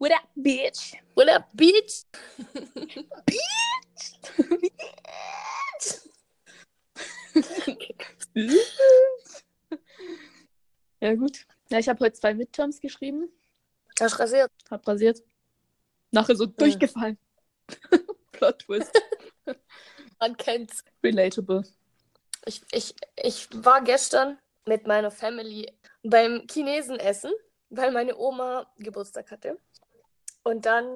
What up, bitch? What up, bitch? ja, gut. Ja, ich habe heute zwei Midterms geschrieben. Hast rasiert? Hab rasiert. Nachher so durchgefallen. Plot Twist. Man kennt's. Relatable. Ich, ich, ich war gestern mit meiner Family beim Chinesen essen, weil meine Oma Geburtstag hatte. Und dann,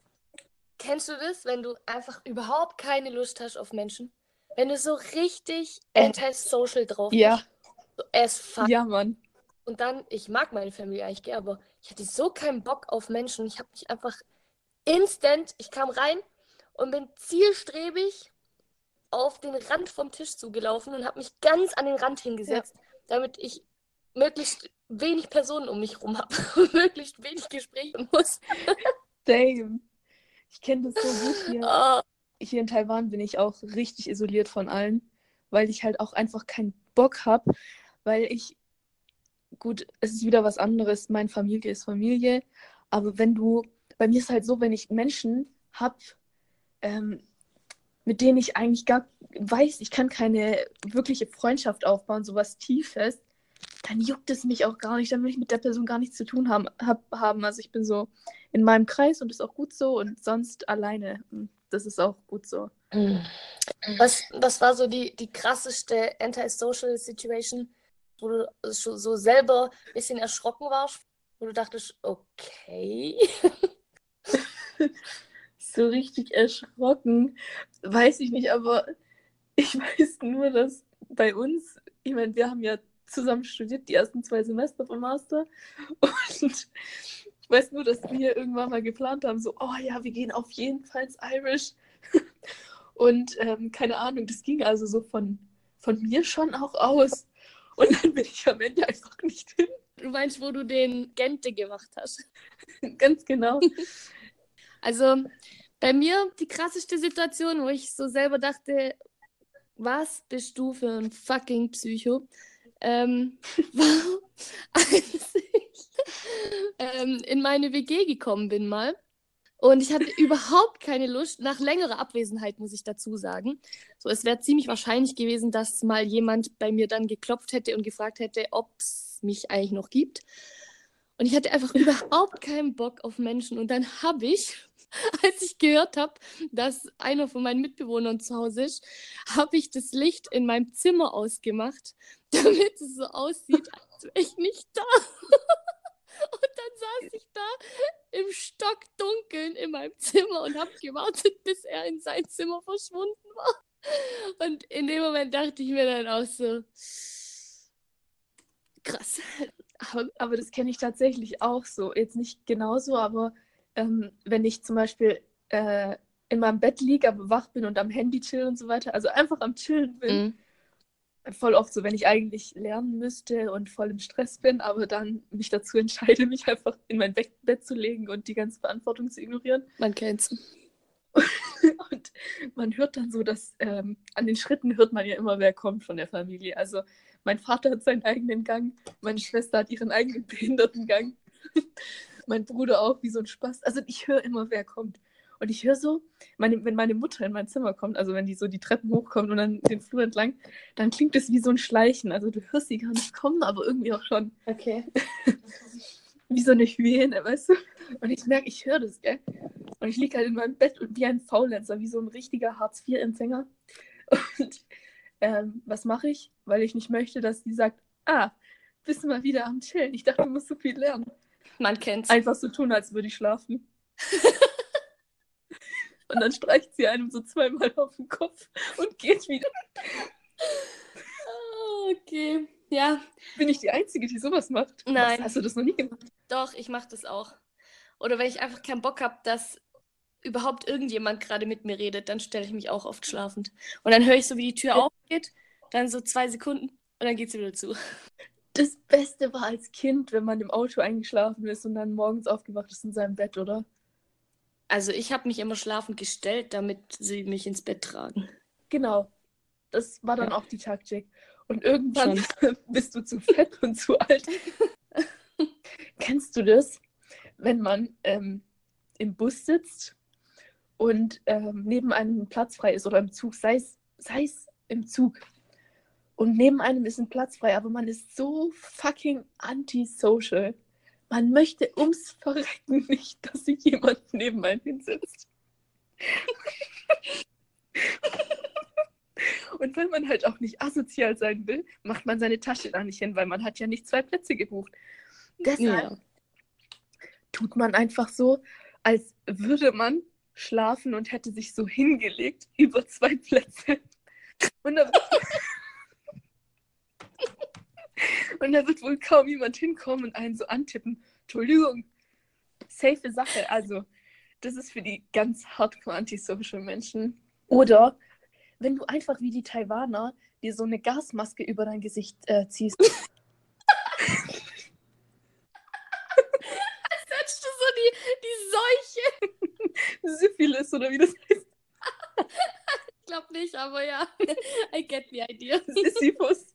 kennst du das, wenn du einfach überhaupt keine Lust hast auf Menschen? Wenn du so richtig Äh, anti-social drauf Ja, bist. So as fuck. ja, Mann. Und dann, ich mag meine Familie eigentlich aber ich hatte so keinen Bock auf Menschen. Ich habe mich einfach instant, ich kam rein und bin zielstrebig auf den Rand vom Tisch zugelaufen und habe mich ganz an den Rand hingesetzt, damit ich möglichst wenig Personen um mich rum habe und möglichst wenig Gespräche muss. Same. Ich kenne das so gut hier. Ah, Hier in Taiwan bin ich auch richtig isoliert von allen, weil ich halt auch einfach keinen Bock habe, weil ich, gut, es ist wieder was anderes, meine Familie ist Familie, aber wenn du, bei mir ist halt so, wenn ich Menschen habe, ähm, mit denen ich eigentlich gar weiß, ich kann keine wirkliche Freundschaft aufbauen, sowas Tiefes, dann juckt es mich auch gar nicht, dann will ich mit der Person gar nichts zu tun haben. Hab, haben. Also ich bin so in meinem Kreis und ist auch gut so und sonst alleine. Und Das ist auch gut so. was, was war so die, die krasseste Anti-Social Situation, wo du so, so selber ein bisschen erschrocken warst, wo du dachtest, okay. So richtig erschrocken, weiß ich nicht, aber ich weiß nur, dass bei uns, ich meine, wir haben ja zusammen studiert, die ersten zwei Semester vom Master. Und ich weiß nur, dass wir irgendwann mal geplant haben, so, oh ja, wir gehen auf jeden Fall ins Irish. Und ähm, keine Ahnung, das ging also so von, von mir schon auch aus. Und dann bin ich am Ende einfach nicht hin. Du meinst, wo du den Gente gemacht hast. Ganz genau. Also bei mir die krasseste Situation, wo ich so selber dachte, was bist du für ein fucking Psycho? Ähm, war, als ähm, in meine WG gekommen bin mal. Und ich hatte überhaupt keine Lust, nach längerer Abwesenheit, muss ich dazu sagen. So, es wäre ziemlich wahrscheinlich gewesen, dass mal jemand bei mir dann geklopft hätte und gefragt hätte, ob es mich eigentlich noch gibt. Und ich hatte einfach überhaupt keinen Bock auf Menschen. Und dann habe ich, als ich gehört habe, dass einer von meinen Mitbewohnern zu Hause ist, habe ich das Licht in meinem Zimmer ausgemacht, damit es so aussieht, als wäre ich nicht da. Und dann saß ich da im Stockdunkeln in meinem Zimmer und habe gewartet, bis er in sein Zimmer verschwunden war. Und in dem Moment dachte ich mir dann auch so, krass. Aber, aber das kenne ich tatsächlich auch so. Jetzt nicht genauso, aber ähm, wenn ich zum Beispiel äh, in meinem Bett liege, aber wach bin und am Handy chill und so weiter, also einfach am Chillen bin, Mhm. Voll oft so, wenn ich eigentlich lernen müsste und voll im Stress bin, aber dann mich dazu entscheide, mich einfach in mein Bett, Bett zu legen und die ganze Verantwortung zu ignorieren. Man kennt's. Und man hört dann so, dass ähm, an den Schritten hört man ja immer, wer kommt von der Familie. Also mein Vater hat seinen eigenen Gang, meine Schwester hat ihren eigenen Behindertengang, mein Bruder auch, wie so ein Spaß. Also ich höre immer, wer kommt. Und ich höre so, meine, wenn meine Mutter in mein Zimmer kommt, also wenn die so die Treppen hochkommt und dann den Flur entlang, dann klingt es wie so ein Schleichen. Also du hörst sie gar nicht kommen, aber irgendwie auch schon Okay. wie so eine Hyäne, weißt du? Und ich merke, ich höre das, gell? Und ich liege halt in meinem Bett und wie ein Faulenzer, wie so ein richtiger Hartz-IV-Empfänger. Und ähm, was mache ich? Weil ich nicht möchte, dass sie sagt, ah, bist du mal wieder am Chillen. Ich dachte, du musst so viel lernen. Man kennt's. Einfach so tun, als würde ich schlafen. und dann streicht sie einem so zweimal auf den Kopf und geht wieder. Ah, Okay. Ja, Bin ich die Einzige, die sowas macht? Nein. Was, hast du das noch nie gemacht? doch, ich mache das auch. Oder wenn ich einfach keinen Bock habe, dass überhaupt irgendjemand gerade mit mir redet, dann stelle ich mich auch oft schlafend. Und dann höre ich so, wie die Tür aufgeht, dann so zwei Sekunden und dann geht sie wieder zu. Das Beste war als Kind, wenn man im Auto eingeschlafen ist und dann morgens aufgewacht ist in seinem Bett, oder? Also ich habe mich immer schlafend gestellt, damit sie mich ins Bett tragen. Genau. Das war dann Ja. auch die Taktik. Und irgendwann bist du zu fett und zu alt. Kennst du das, wenn man ähm, im Bus sitzt und ähm, neben einem Platz frei ist oder im Zug, sei es, sei es im Zug. Und neben einem ist ein Platz frei, aber man ist so fucking antisocial. Man möchte ums Verrecken nicht, dass sich jemand neben einem hinsitzt. Und wenn man halt auch nicht asozial sein will, macht man seine Tasche da nicht hin, weil man hat ja nicht zwei Plätze gebucht. Deshalb Ja. tut man einfach so, als würde man schlafen und hätte sich so hingelegt über zwei Plätze. Und da, und da wird wohl kaum jemand hinkommen und einen so antippen. Entschuldigung, safe Sache. Also, das ist für die ganz hardcore antisocial Menschen. Oder wenn du einfach wie die Taiwaner dir so eine Gasmaske über dein Gesicht äh, ziehst. Setzt du so die, die Seuche? Syphilis oder wie das heißt. Ich glaube nicht, aber ja. I get the idea. Sisyphus.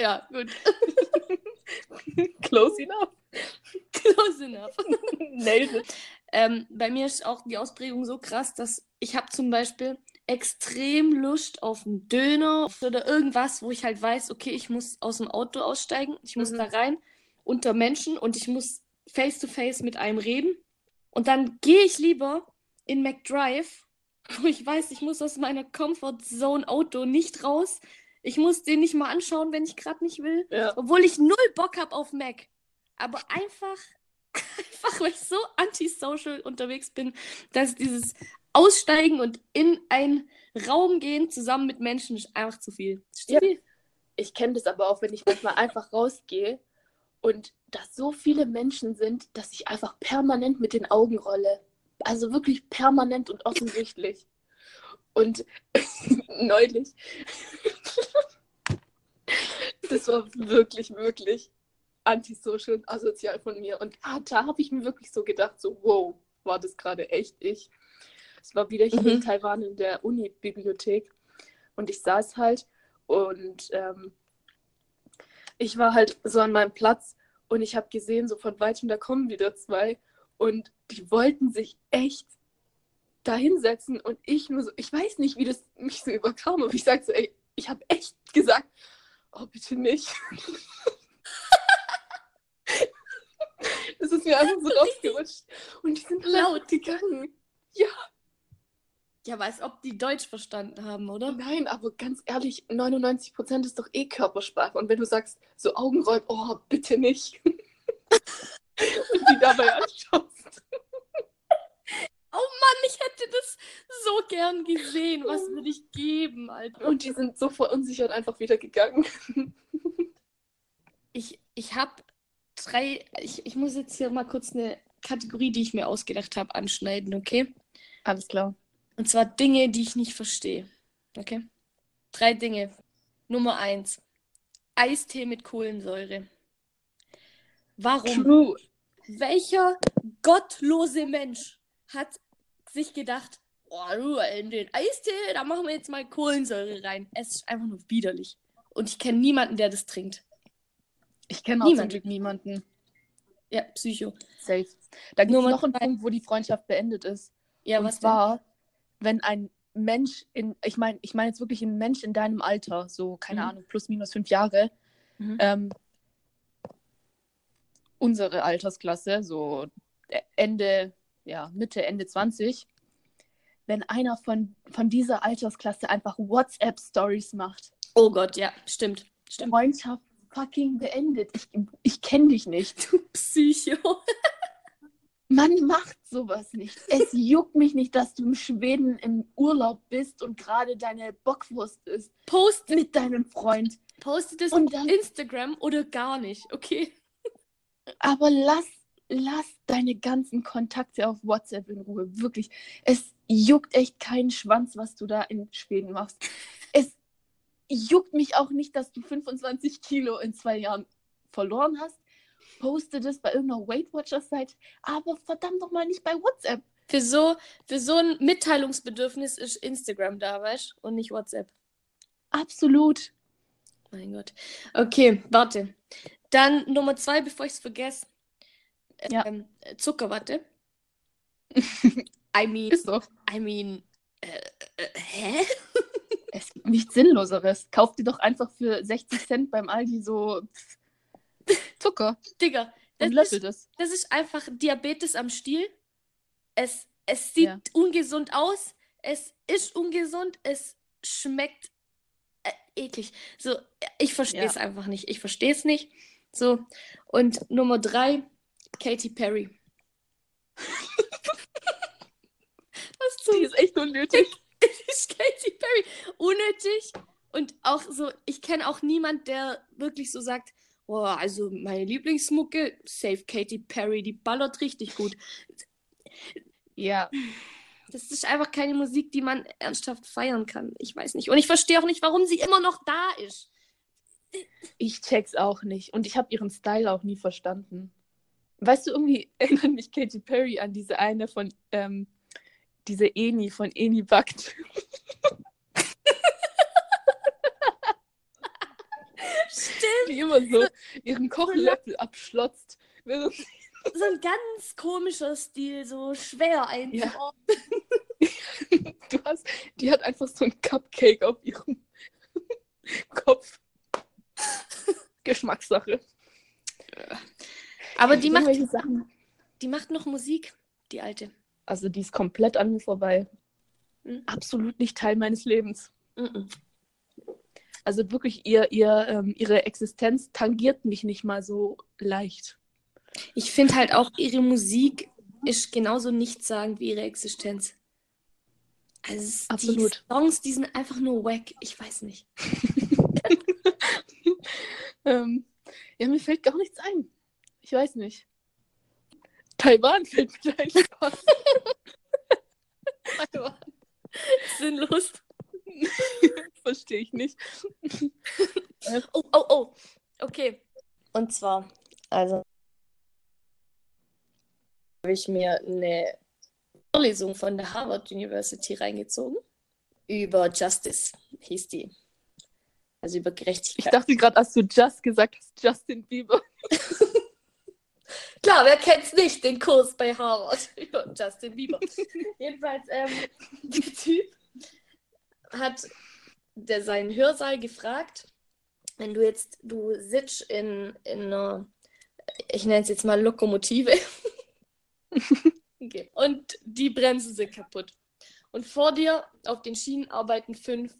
Ja, gut. Close enough. Close enough. Nailed it. Ähm, bei mir ist auch die Ausprägung so krass, dass ich habe zum Beispiel extrem Lust auf einen Döner oder irgendwas, wo ich halt weiß, okay, ich muss aus dem Auto aussteigen, ich muss Mhm. da rein unter Menschen und ich muss face to face mit einem reden. Und dann gehe ich lieber in McDrive, wo ich weiß, ich muss aus meiner Comfort Zone Auto nicht raus. Ich muss den nicht mal anschauen, wenn ich gerade nicht will. Ja. Obwohl ich null Bock habe auf Mac. Aber einfach, einfach, weil ich so antisocial unterwegs bin, dass dieses Aussteigen und in einen Raum gehen zusammen mit Menschen ist einfach zu viel. Zu Ja. viel. Ich kenne das aber auch, wenn ich manchmal einfach rausgehe und da so viele Menschen sind, dass ich einfach permanent mit den Augen rolle. Also wirklich permanent und offensichtlich. Und neulich, das war wirklich, wirklich antisocial und asozial von mir. Und ah, da habe ich mir wirklich so gedacht, so, wow, war das gerade echt ich. Es war wieder hier Mhm. in Taiwan in der Uni-Bibliothek. Und ich saß halt und ähm, ich war halt so an meinem Platz und ich habe gesehen, so von weitem, da kommen wieder zwei. Und die wollten sich echt da hinsetzen und ich nur so, ich weiß nicht, wie das mich so überkam, aber ich sag so, ey, ich habe echt gesagt, oh, bitte nicht. Das ist mir einfach so rausgerutscht. Und die sind Laut. gegangen. Ja, weiß, ob die Deutsch verstanden haben, oder? Nein, aber ganz ehrlich, 99% ist doch eh Körpersprache. Und wenn du sagst, so Augenrollen, oh, bitte nicht. und die dabei anschaust. Oh Mann, ich hätte das so gern gesehen. Was würde ich geben, Alter? Und die sind so verunsichert einfach wieder gegangen. Ich, ich habe drei. Ich, ich muss jetzt hier mal kurz eine Kategorie, die ich mir ausgedacht habe, anschneiden, okay? Alles klar. Und zwar Dinge, die ich nicht verstehe. Okay? Drei Dinge. Nummer eins. Eistee mit Kohlensäure. Warum? True. Welcher gottlose Mensch hat sich gedacht, oh, du, in den Eistee, da machen wir jetzt mal Kohlensäure rein. Es ist einfach nur widerlich. Und ich kenne niemanden, der das trinkt. Ich kenne auch zum Glück niemanden. Ja, Psycho. Safe. Da gibt es noch einen. Punkt, wo die Freundschaft beendet ist. Ja, Und was zwar, wenn ein Mensch in, ich meine, ich meine jetzt wirklich ein Mensch in deinem Alter, so, keine Mhm. Ahnung, plus minus fünf Jahre, Mhm. ähm, unsere Altersklasse, so Ende, ja, Mitte, Ende 20, wenn einer von, von dieser Altersklasse einfach WhatsApp-Stories macht, Oh Gott, ja, stimmt. Stimmt. Freundschaft fucking beendet. Ich, ich kenne dich nicht. Psycho. Man macht sowas nicht. Es juckt mich nicht, dass du in Schweden im Urlaub bist und gerade deine Bockwurst isst Post, mit deinem Freund. postet es auf Instagram oder gar nicht, okay? Aber lass, lass deine ganzen Kontakte auf WhatsApp in Ruhe. Wirklich. Es juckt echt keinen Schwanz, was du da in Schweden machst. Es juckt mich auch nicht, dass du 25 Kilo in zwei Jahren verloren hast. Poste das bei irgendeiner Weight Watchers Seite, aber verdammt noch mal nicht bei WhatsApp. Für so, für so ein Mitteilungsbedürfnis ist Instagram da, weißt du? Und nicht WhatsApp. Absolut. Mein Gott. Okay, warte. Dann Nummer zwei, bevor ich es vergesse. Ja. Ähm, Zuckerwatte. I mean, Ist so. I mean, äh, äh, hä? Es gibt nichts Sinnloseres. Kauf dir doch einfach für 60 Cent beim Aldi so Zucker Digga, das und ist, löffel das. das ist einfach Diabetes am Stiel. Es, es sieht Ja. ungesund aus. Es ist ungesund. Es schmeckt äh, eklig. So, ich verstehe es einfach nicht. Ich verstehe es nicht. So, und Nummer drei, Katy Perry. Was zum Die ist echt unnötig. ist Katy Perry unnötig und auch so, ich kenne auch niemand, der wirklich so sagt, boah, also meine Lieblingsmucke, Safe Katy Perry, die ballert richtig gut. Ja, Das ist einfach keine Musik, die man ernsthaft feiern kann. Ich weiß nicht. Und ich verstehe auch nicht, warum sie immer noch da ist. ich check's auch nicht. Und ich habe ihren Style auch nie verstanden. Weißt du, irgendwie erinnert mich Katy Perry an diese eine von, ähm, diese Eni von Eni Backt. Stimmt. Die immer so ihren Kochlöffel abschlotzt. So ein ganz komischer Stil, so schwer einzuordnen. du hast, die hat einfach so ein Cupcake auf ihrem Kopf. Geschmackssache. Aber die macht, Sachen. die macht noch Musik, die alte. Also die ist komplett an mir vorbei. Mhm. Absolut nicht Teil meines Lebens. Mhm. Also wirklich, ihr, ihr, ähm, ihre Existenz tangiert mich nicht mal so leicht. Ich finde halt auch, ihre Musik ist genauso nichtssagend wie ihre Existenz. Also Absolut. die Songs, die sind einfach nur wack. Ich weiß nicht. Ähm, ja, mir fällt gar nichts ein. Ich weiß nicht. Taiwan fällt mir ein. Spaß. Sinnlos. Verstehe ich nicht. Oh, oh, oh. Okay. Und zwar, also habe ich mir eine Vorlesung von der Harvard University reingezogen. Über Justice hieß die. Also über Ich Gerechtigkeit. dachte gerade, als du Just gesagt hast, Justin Bieber. Klar, wer kennt's nicht, den Kurs bei Harvard über Justin Bieber. Jedenfalls, ähm, der Typ hat der seinen Hörsaal gefragt, wenn du jetzt, du sitzt in, in einer, ich nenne es jetzt mal Lokomotive. okay. Und die Bremsen sind kaputt. Und vor dir auf den Schienen arbeiten fünf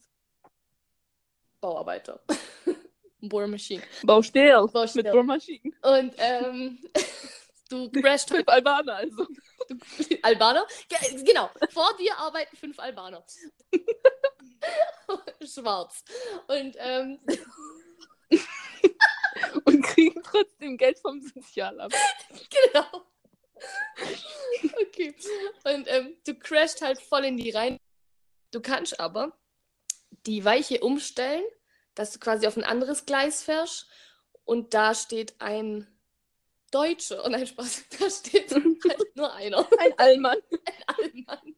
Bauarbeiter. Bohrmaschinen. Baustell. Baustell. Mit Bohrmaschinen. Und ähm, du crasht Fünf Albaner also. Albaner? Ge genau, vor dir arbeiten fünf Albaner. Schwarz. Und ähm, Und kriegen trotzdem Geld vom Sozialamt. genau. Okay. Und ähm, du crasht halt voll in die rein. Du kannst aber die Weiche umstellen, dass du quasi auf ein anderes Gleis fährst. Und da steht ein Deutscher. Oh nein, Spaß. Da steht halt nur einer. Ein Allmann. Allmann.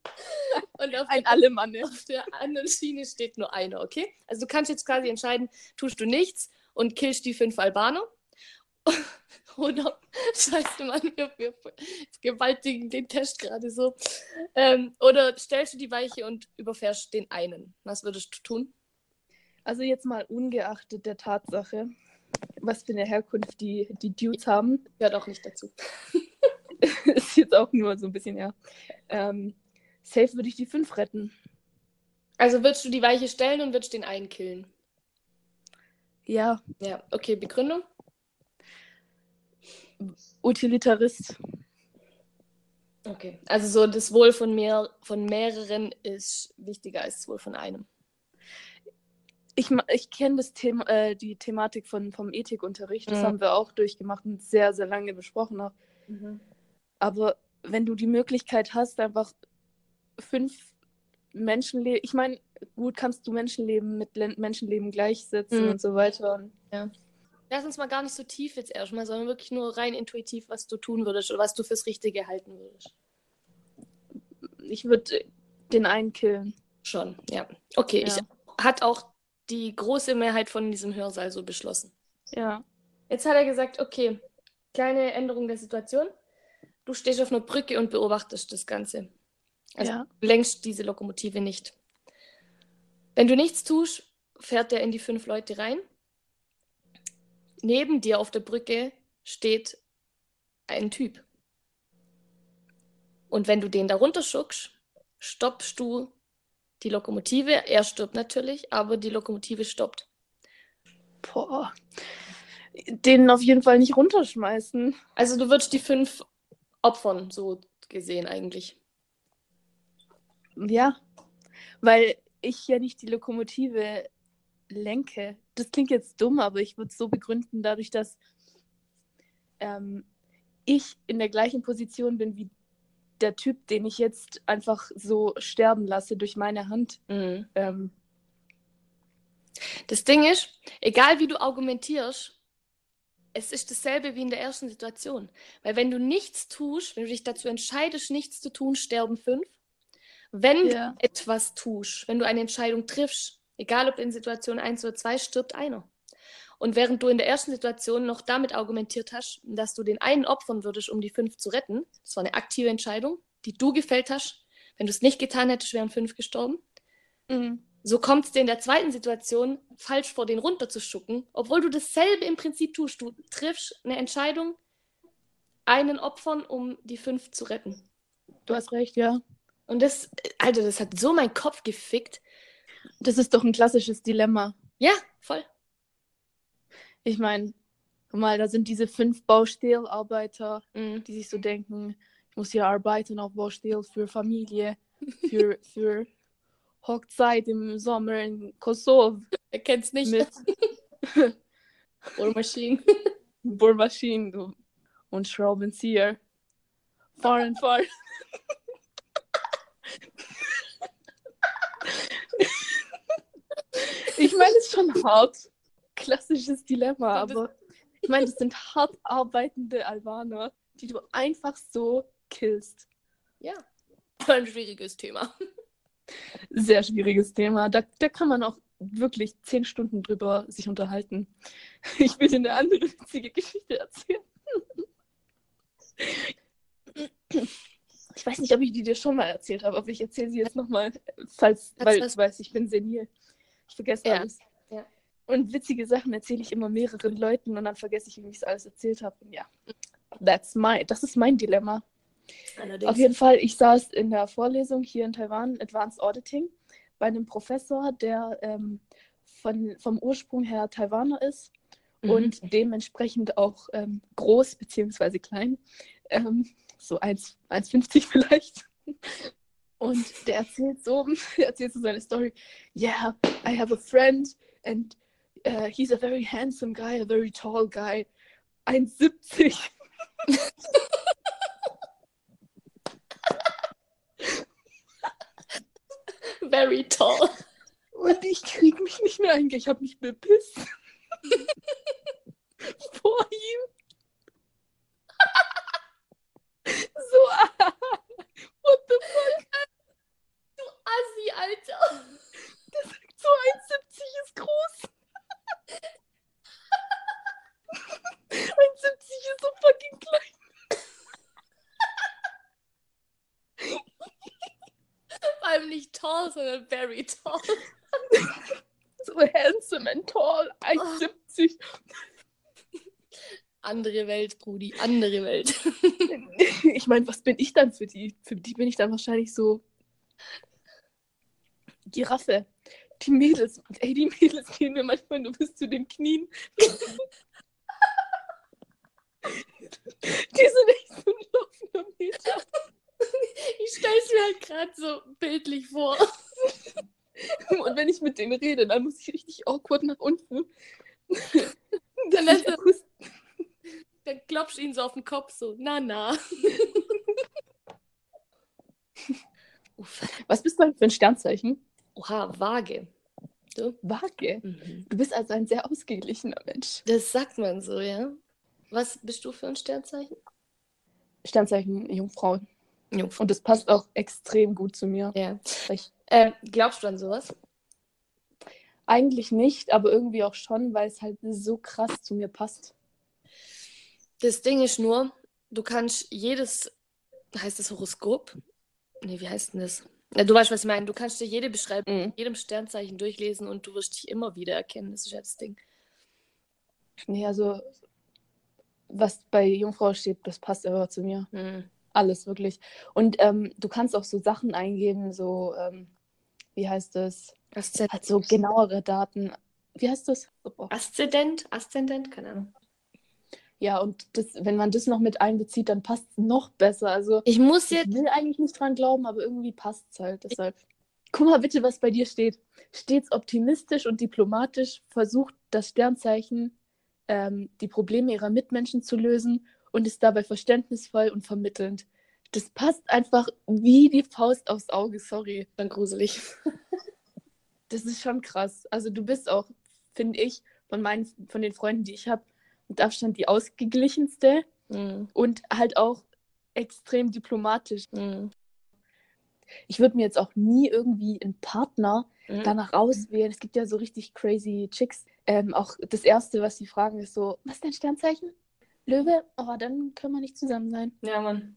Und auf Ein der Allemanne. Auf der anderen Schiene steht nur einer, okay? Also du kannst jetzt quasi entscheiden, tust du nichts und killst die fünf Albaner. Oder scheiße, Mann, wir, wir gewaltigen den Test gerade so. Ähm, oder stellst du die Weiche und überfährst den einen. Was würdest du tun? Also jetzt mal ungeachtet der Tatsache, was für eine Herkunft die, die Dudes haben, Hört auch nicht dazu. ist jetzt auch nur so ein bisschen, ja. Ähm, safe würde ich die fünf retten. Also würdest du die Weiche stellen und würdest den einen killen? Ja, Ja, okay, Begründung? Utilitarist. Okay. Also so das Wohl von, mehr, von mehreren ist wichtiger als das Wohl von einem. Ich, ich kenne das Thema, äh, die Thematik von, vom Ethikunterricht. Das Mhm. haben wir auch durchgemacht und sehr, sehr lange besprochen. Auch. Aber wenn du die Möglichkeit hast, einfach fünf Menschenleben, ich meine, gut, kannst du Menschenleben mit Len- Menschenleben gleichsetzen Mhm. und so weiter. Und Lass uns mal gar nicht so tief jetzt erstmal, sondern wirklich nur rein intuitiv, was du tun würdest oder was du fürs Richtige halten würdest. ich würde den einen killen. Schon, ja. Okay, Ja. ich hat auch die große Mehrheit von diesem Hörsaal so beschlossen. Ja. Jetzt hat er gesagt, okay, kleine Änderung der Situation. Du stehst auf einer Brücke und beobachtest das Ganze. Also Ja. du lenkst diese Lokomotive nicht. Wenn du nichts tust, fährt er in die fünf Leute rein. Neben dir auf der Brücke steht ein Typ. Und wenn du den darunter schuckst, stoppst du die Lokomotive. Er stirbt natürlich, aber die Lokomotive stoppt. Boah. Den auf jeden Fall nicht runterschmeißen. Also du würdest die fünf opfern, so gesehen eigentlich. Ja. Weil ich ja nicht die Lokomotive lenke. Das klingt jetzt dumm, aber ich würde es so begründen, dadurch, dass ähm, ich in der gleichen Position bin wie der Typ, den ich jetzt einfach so sterben lasse durch meine Hand. Mhm. Ähm, Das Ding ist, egal wie du argumentierst, es ist dasselbe wie in der ersten Situation. Weil wenn du nichts tust, wenn du dich dazu entscheidest, nichts zu tun, sterben fünf. Wenn Ja. du etwas tust, wenn du eine Entscheidung triffst, egal ob in Situation 1 oder 2, stirbt einer. Und während du in der ersten Situation noch damit argumentiert hast, dass du den einen opfern würdest, um die fünf zu retten, das war eine aktive Entscheidung, die du gefällt hast. Wenn du es nicht getan hättest, wären fünf gestorben. mhm. So kommt es dir in der zweiten Situation, falsch vor den runterzuschucken, obwohl du dasselbe im Prinzip tust. Du triffst eine Entscheidung, einen opfern, um die fünf zu retten. Du hast recht, ja. Und das, Alter, das hat so meinen Kopf gefickt. Das ist doch ein klassisches Dilemma. Ja, voll. Ich meine, mal, da sind diese fünf Baustellarbeiter, Mhm. die sich so denken, ich muss hier arbeiten auf Baustelle für Familie, für, für Hochzeit im Sommer in Kosovo Er kennt's nicht. mit Bohrmaschinen. Bohrmaschinen und Schraubenzieher. Fahren, fahren. ich meine, es ist schon hart. Klassisches Dilemma, aber ich meine, das sind hart arbeitende Albaner, die du einfach so killst. Ja. Voll ein schwieriges Thema. Sehr schwieriges Thema. Da, da kann man auch wirklich zehn Stunden drüber sich unterhalten. Ich will dir eine andere witzige Geschichte erzählen. Ich weiß nicht, ob ich die dir schon mal erzählt habe, aber ich erzähle sie jetzt nochmal, falls, weil du weißt, ich bin senil. Ich vergesse Ja, alles. Und witzige Sachen erzähle ich immer mehreren Leuten und dann vergesse ich, wie ich es alles erzählt habe. Und ja, that's my, das ist mein Dilemma. Allerdings. Auf jeden Fall, ich saß in der Vorlesung hier in Taiwan, Advanced Auditing, bei einem Professor, der ähm, von, vom Ursprung her Taiwaner ist Mhm. und dementsprechend auch ähm, groß bzw. klein. Ähm, so 1 1,50 vielleicht. Und der erzählt so, erzählt so seine Story. Yeah, I have a friend and uh, he's a very handsome guy, a very tall guy. 1,70. Very tall. Und ich krieg mich nicht mehr ein. Ich habe mich bepisst. Vor ihm. so, ah, what the fuck? Assi, Alter. So 1,70 ist groß. 1,70 ist so fucking klein. Vor allem nicht tall, sondern very tall. So handsome and tall. 1,70. Andere Welt, Brudi, andere Welt. Ich meine, was bin ich dann für die? Für die bin ich dann wahrscheinlich so Giraffe. Die Mädels, ey, die Mädels gehen mir manchmal nur bis zu den Knien. die sind echt so ein laufender Meter. Ich stell's mir halt gerade so bildlich vor. Und wenn ich mit denen rede, dann muss ich richtig awkward nach unten. Dann lässt akust- Dann klopfst du ihn so auf den Kopf, so, na, na. Was bist du eigentlich für ein Sternzeichen? Oha, vage. Du? Waage. Mhm. Du bist also ein sehr ausgeglichener Mensch. Das sagt man so, ja. Was bist du für ein Sternzeichen? Sternzeichen Jungfrau. Jungfrau. Und das passt auch extrem gut zu mir. Ja. Ich, Äh, glaubst du an sowas? eigentlich nicht, aber irgendwie auch schon, weil es halt so krass zu mir passt. Das Ding ist nur, du kannst jedes, heißt das Horoskop? Nee, wie heißt denn das? Ja, du weißt, was ich meine. Du kannst dir jede Beschreibung Mhm. jedem Sternzeichen durchlesen und du wirst dich immer wieder erkennen. Das ist ja das Ding. Nee, also, was bei Jungfrau steht, das passt einfach zu mir. Hm. Alles, wirklich. Und ähm, du kannst auch so Sachen eingeben, so, ähm, wie heißt das? Aszendent. Halt so genauere Daten. Wie heißt das? Oh. Aszendent? Aszendent? Keine Ahnung. Ja, und das, wenn man das noch mit einbezieht, dann passt es noch besser. Also, Ich muss ich jetzt. will eigentlich nicht dran glauben, aber irgendwie passt es halt. Deshalb. Guck mal bitte, was bei dir steht. Stets optimistisch und diplomatisch versucht das Sternzeichen, ähm, die Probleme ihrer Mitmenschen zu lösen und ist dabei verständnisvoll und vermittelnd. Das passt einfach wie die Faust aufs Auge, sorry. Dann gruselig. Das ist schon krass. Also du bist auch, finde ich, von meinen, von den Freunden, die ich habe, mit Abstand die ausgeglichenste Hm. und halt auch extrem diplomatisch. Hm. Ich würde mir jetzt auch nie irgendwie einen Partner Hm. danach auswählen. Es gibt ja so richtig crazy Chicks. Ähm, auch das Erste, was sie fragen, ist so, was ist dein Sternzeichen? Löwe? Oh, dann können wir nicht zusammen sein. Ja, Mann.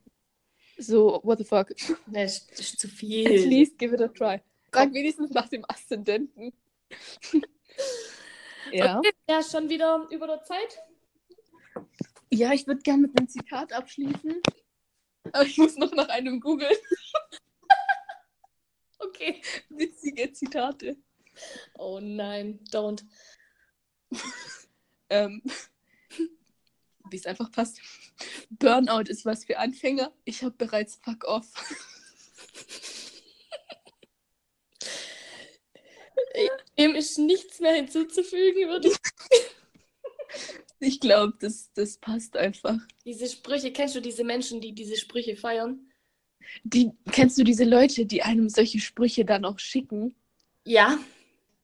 So, what the fuck? Das ist, zu At viel. least give it a try. Frag wenigstens nach dem Aszendenten. ja. Okay, ja, schon wieder über der Zeit. Ja, ich würde gerne mit einem Zitat abschließen. Aber ich muss noch nach einem googeln. Okay. Witzige Zitate. Oh nein, don't. Ähm, wie es einfach passt. Burnout ist was für Anfänger. Ich habe bereits Fuck off. Dem ist nichts mehr hinzuzufügen, würde ich. Ich glaube, das, das passt einfach. Diese Sprüche, kennst du diese Menschen, die diese Sprüche feiern? Die, kennst du diese Leute, die einem solche Sprüche dann auch schicken? Ja.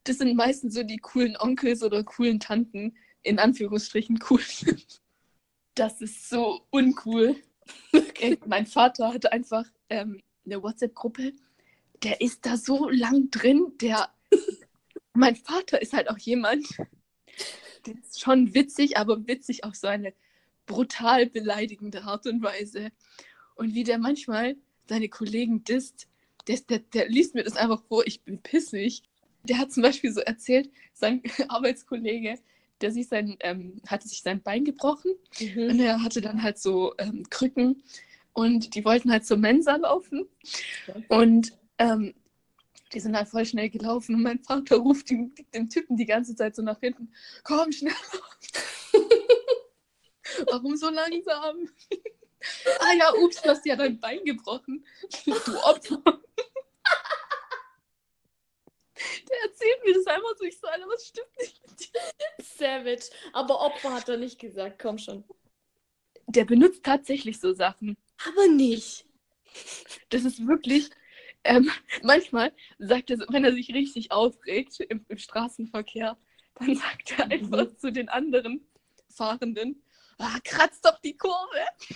Das sind meistens so die coolen Onkels oder coolen Tanten, in Anführungsstrichen cool. Das ist so uncool. Ey, mein Vater hat einfach ähm, eine WhatsApp-Gruppe. Der ist da so lang drin. Der, mein Vater ist halt auch jemand, der ist schon witzig, aber witzig auf so eine brutal beleidigende Art und Weise. Und wie der manchmal seine Kollegen disst, der, der, der liest mir das einfach vor, ich bin pissig. Der hat zum Beispiel so erzählt, sein Arbeitskollege, der sich sein, ähm, hatte sich sein Bein gebrochen und Mhm. er hatte dann halt so ähm, Krücken und die wollten halt zur Mensa laufen. Und ähm, die sind halt voll schnell gelaufen und mein Vater ruft dem, dem Typen die ganze Zeit so nach hinten: Komm, schneller! Warum so langsam? ah ja, ups, du hast ja dein Bein gebrochen. Du Opfer. Der erzählt mir das einfach so, ich so, Alter, was stimmt nicht mit dir? Savage. Aber Opfer hat er nicht gesagt, komm schon. Der benutzt tatsächlich so Sachen. Aber nicht. Das ist wirklich, ähm, manchmal sagt er, so, wenn er sich richtig aufregt im, im Straßenverkehr, dann sagt er einfach zu den anderen Fahrenden, ah, kratz doch die Kurve.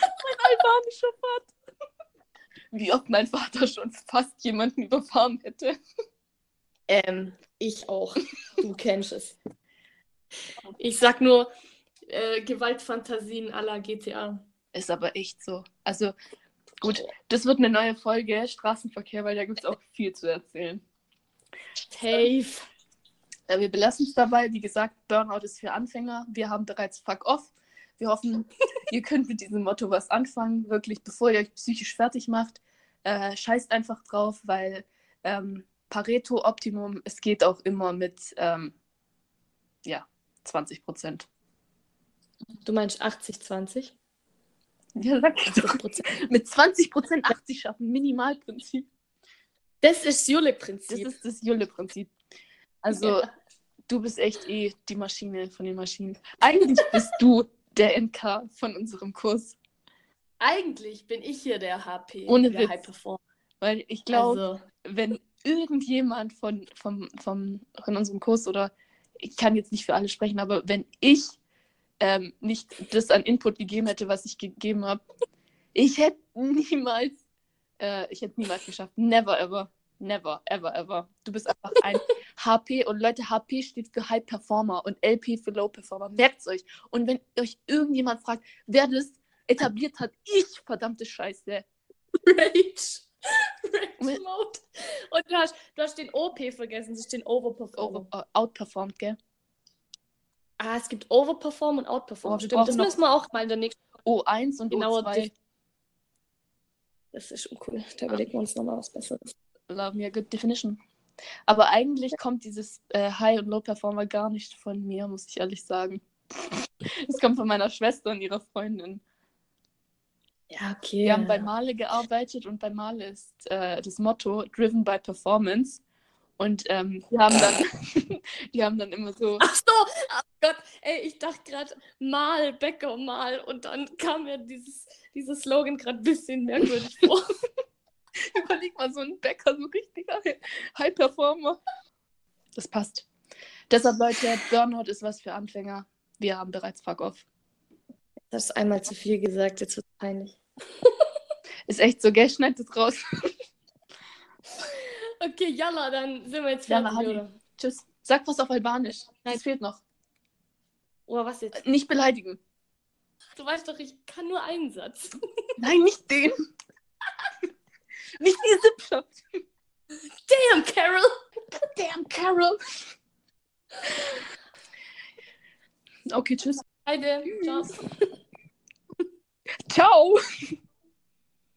mein albanischer Vater. Wie oft mein Vater schon fast jemanden überfahren hätte. Ähm, ich auch. Du kennst es. Ich sag nur äh, Gewaltfantasien aller GTA. Ist aber echt so. Also, gut, das wird eine neue Folge, Straßenverkehr, weil da gibt es auch viel zu erzählen. Safe. Ja, wir belassen es dabei. Wie gesagt, Burnout ist für Anfänger. Wir haben bereits Fuck off. Wir hoffen, ihr könnt mit diesem Motto was anfangen. Wirklich, bevor ihr euch psychisch fertig macht, äh, scheißt einfach drauf, weil ähm, Pareto Optimum, es geht auch immer mit ähm, ja, 20 Prozent. Du meinst 80-20? Ja, sag ich doch. 80%. Mit 20 Prozent 80 schaffen, Minimalprinzip. Das ist Das Jule-Prinzip. ist das Julle-Prinzip. Also, Ja. du bist echt eh die Maschine von den Maschinen. Eigentlich bist du der NK von unserem Kurs. Eigentlich bin ich hier der HP. Ohne der Witz. High Performer. Weil ich glaube, Also, wenn irgendjemand von, vom, vom, von unserem Kurs oder ich kann jetzt nicht für alle sprechen, aber wenn ich ähm, nicht das an Input gegeben hätte, was ich gegeben habe, ich hätte niemals, äh, ich hätte niemals geschafft. Never ever. Never, ever, ever. Du bist einfach ein HP und Leute, HP steht für High Performer und LP für Low Performer. Merkt's euch. Und wenn euch irgendjemand fragt, wer das etabliert hat, ich, verdammte Scheiße. Rage. Rage Mode. Und du hast, du hast den OP vergessen, das ist den Overperformer. Over, uh, outperformed, gell? Ah, es gibt Overperform und Outperform. Oh, Stimmt, das müssen wir auch mal in der nächsten O1 und Genauer O2. die- Das ist uncool. Da überlegen wir uns nochmal was Besseres. Love me a good definition. Aber eigentlich kommt dieses äh, High- und Low-Performer gar nicht von mir, muss ich ehrlich sagen. Es kommt von meiner Schwester und ihrer Freundin. Ja, okay. Wir haben bei Male gearbeitet und bei Male ist äh, das Motto Driven by Performance. Und ähm, die, haben dann, die haben dann immer so, Ach so, ey, ich dachte gerade mal, Bäcker mal und dann kam mir dieses, dieses Slogan gerade ein bisschen merkwürdig vor. überleg mal, so ein Bäcker, so ein richtiger High-Performer. Das passt. Deshalb, Leute, Burnout ist was für Anfänger. Wir haben bereits Fuck off. Das ist einmal zu viel gesagt, jetzt wird es peinlich. Ist echt so, gell? Schneid das raus. Okay, Jalla, dann sind wir jetzt Jalla, fertig, oder? Tschüss. Sag was auf Albanisch. Nein. Das fehlt noch. Oder was jetzt? Nicht beleidigen. Du weißt doch, ich kann nur einen Satz. Nein, nicht den. nicht die Sippschaft. Damn, Carol! Damn, Carol. Okay, tschüss. Heide, ciao. Ciao.